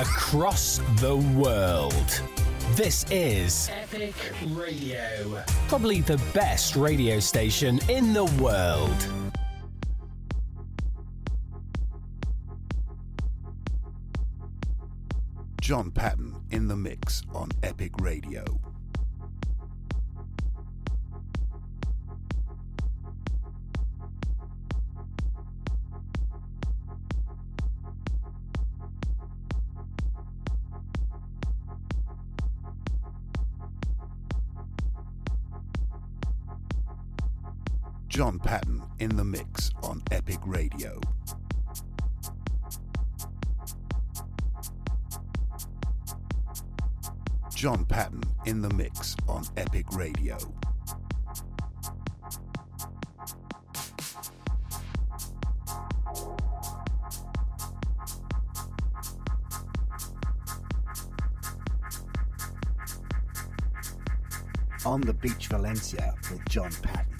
across the world. This is Epic Radio, probably the best radio station in the world. John Patton in the mix on Epic Radio. John Patton in the mix on Epic Radio. On the Beach Valencia with John Patton.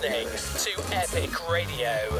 Listening to Epic Radio,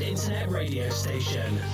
internet radio station.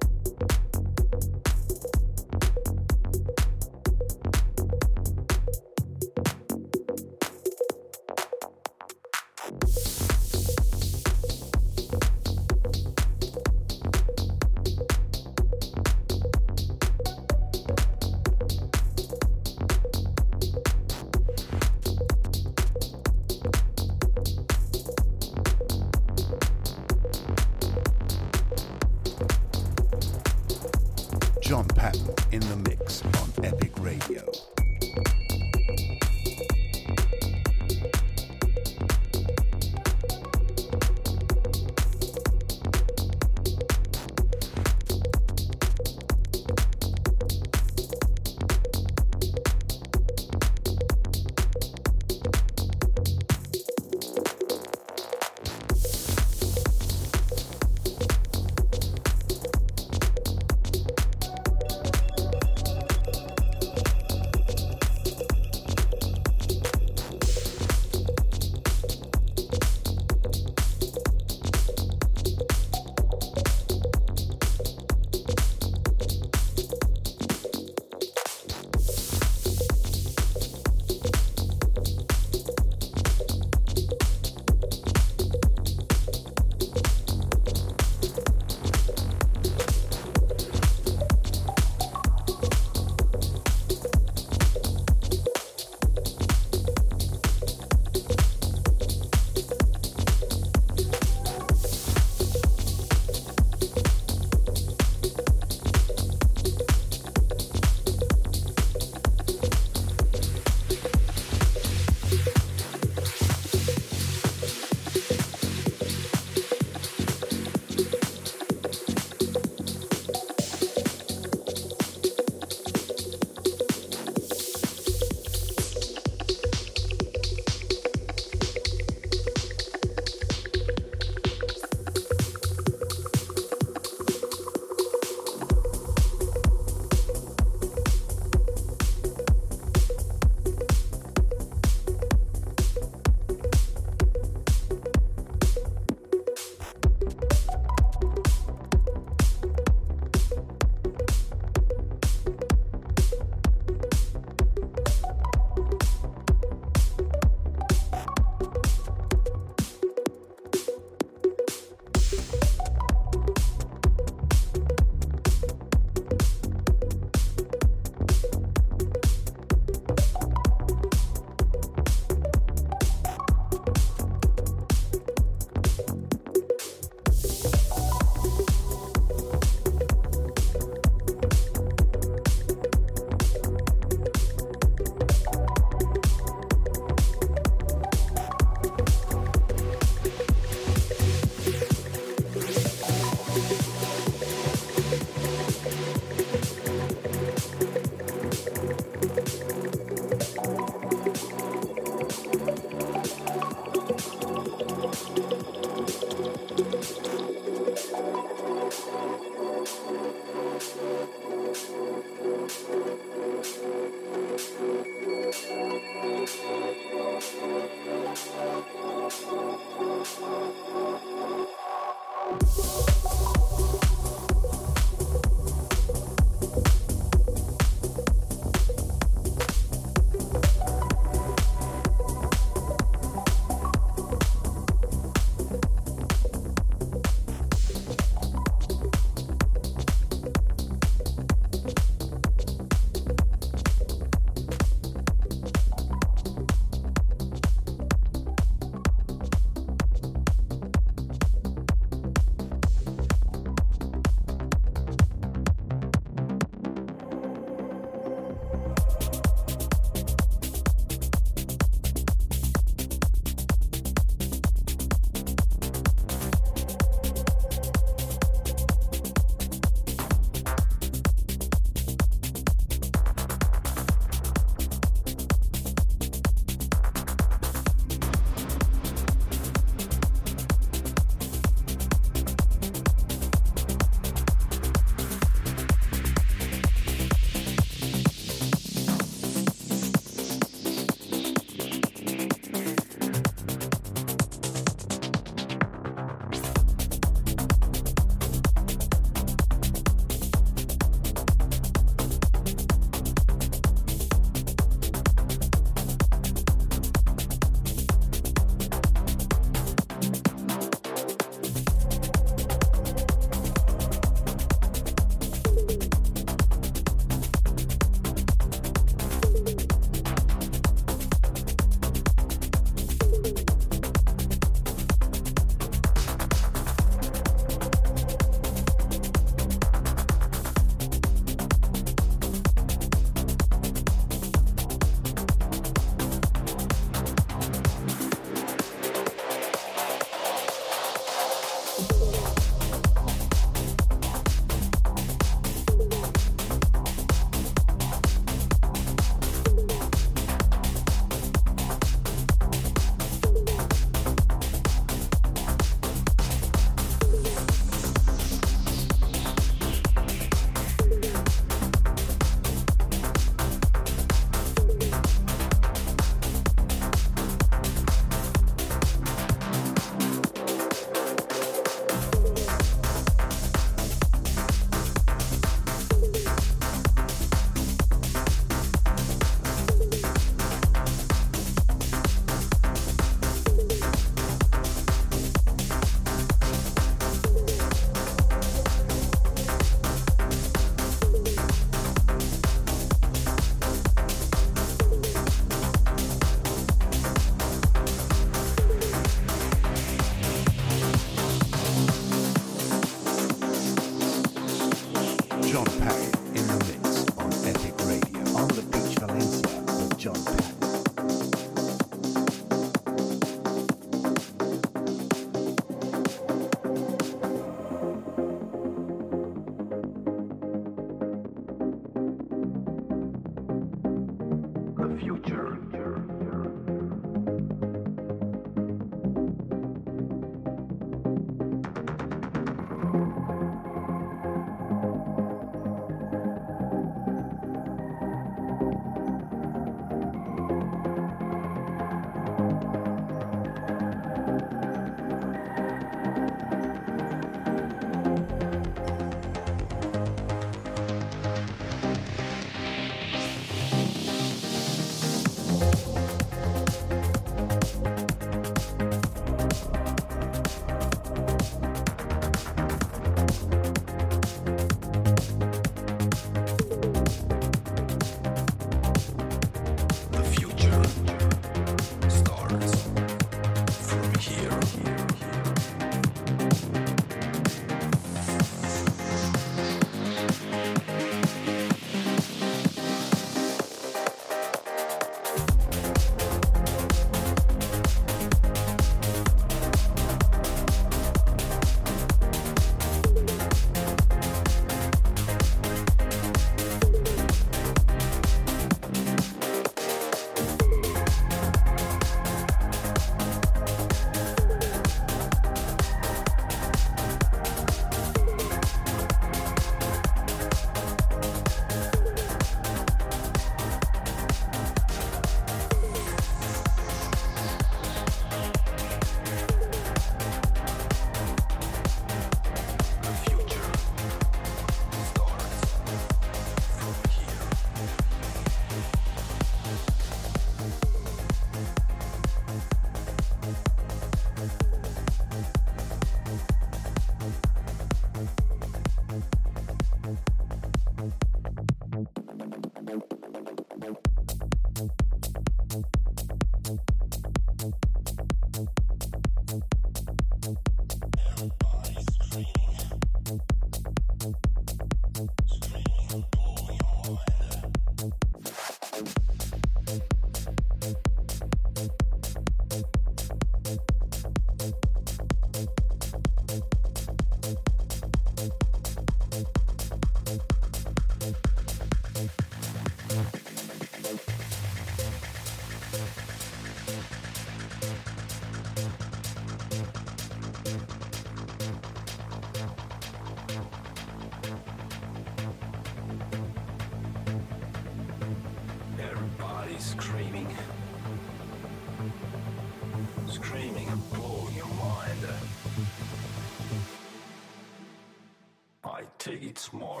It's more.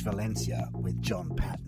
Valencia with John Patton.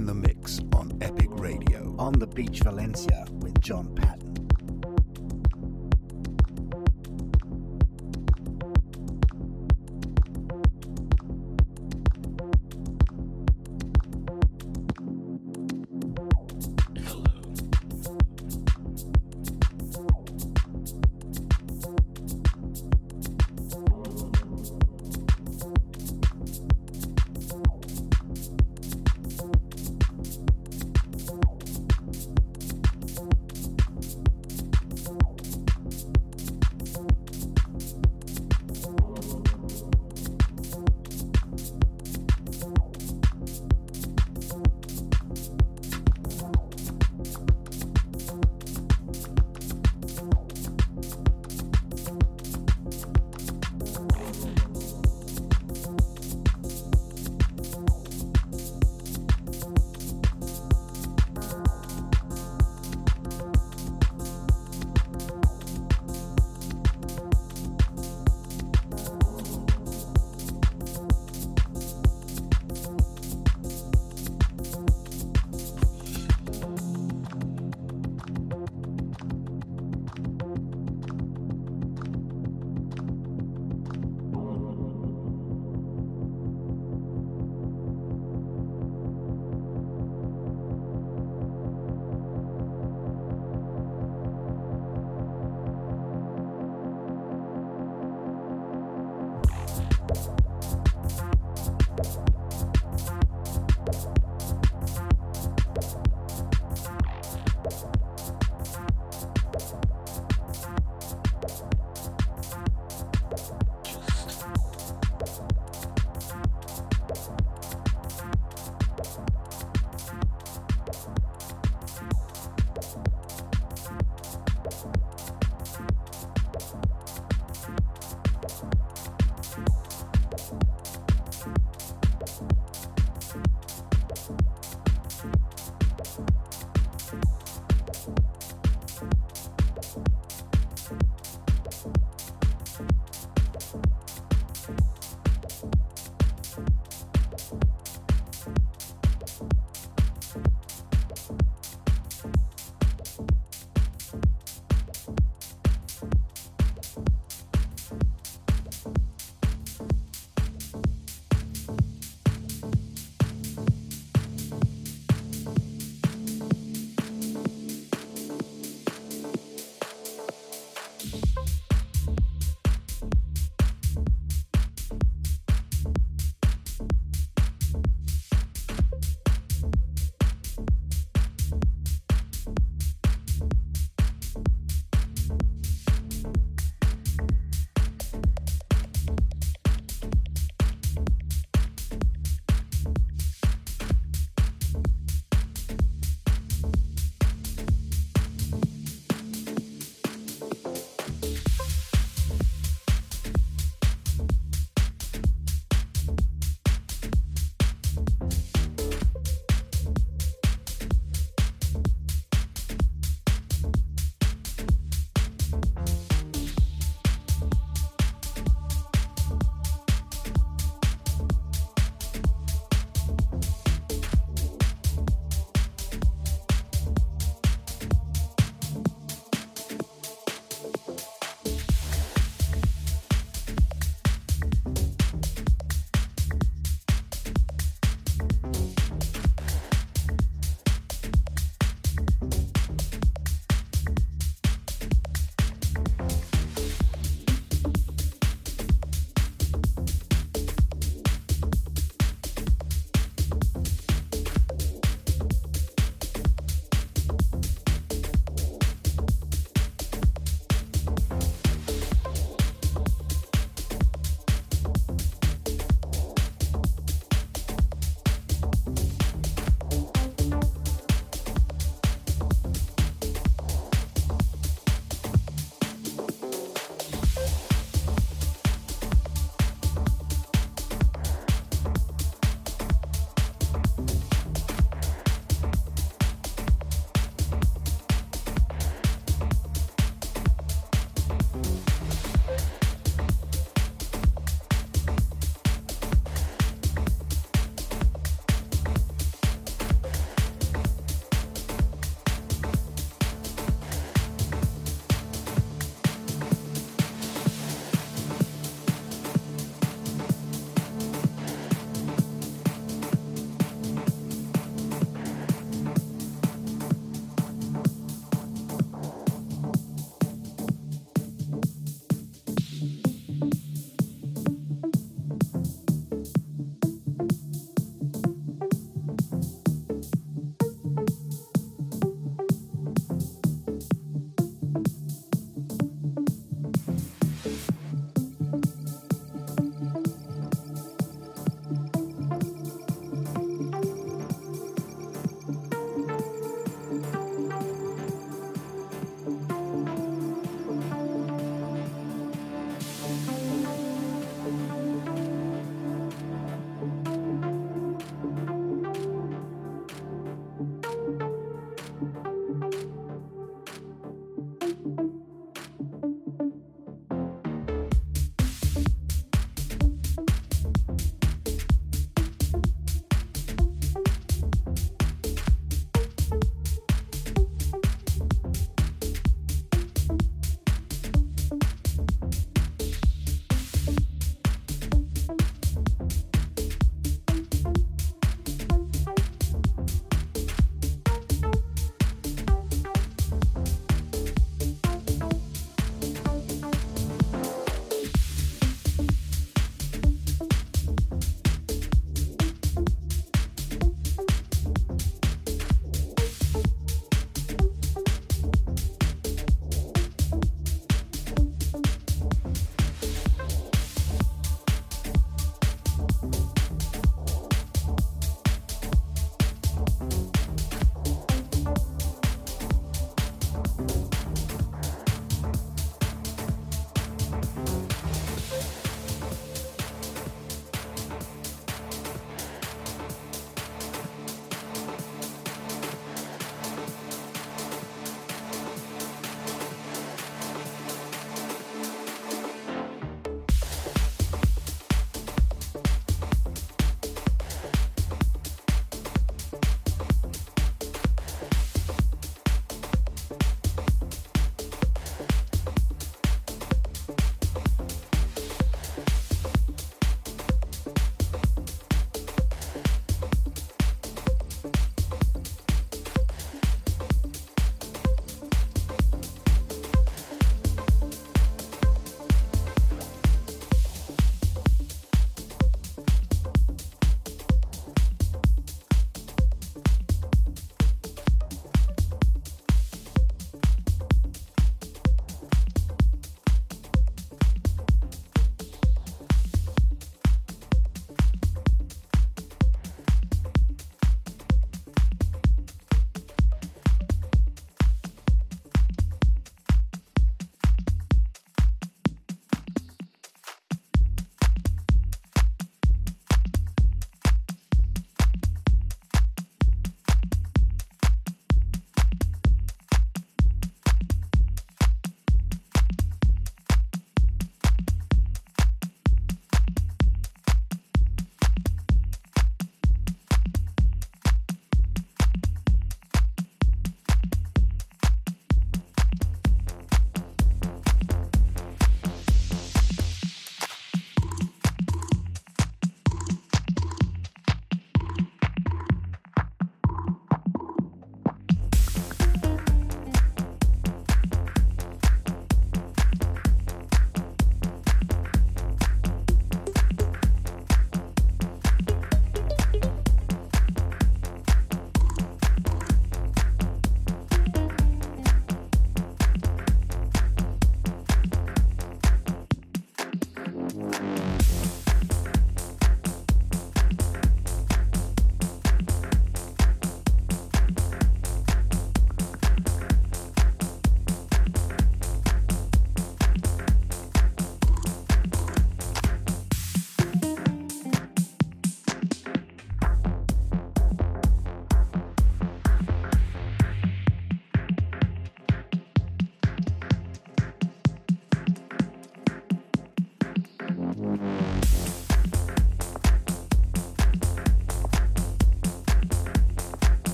In the mix on Epic Radio. On the Beach Valencia with John Patton.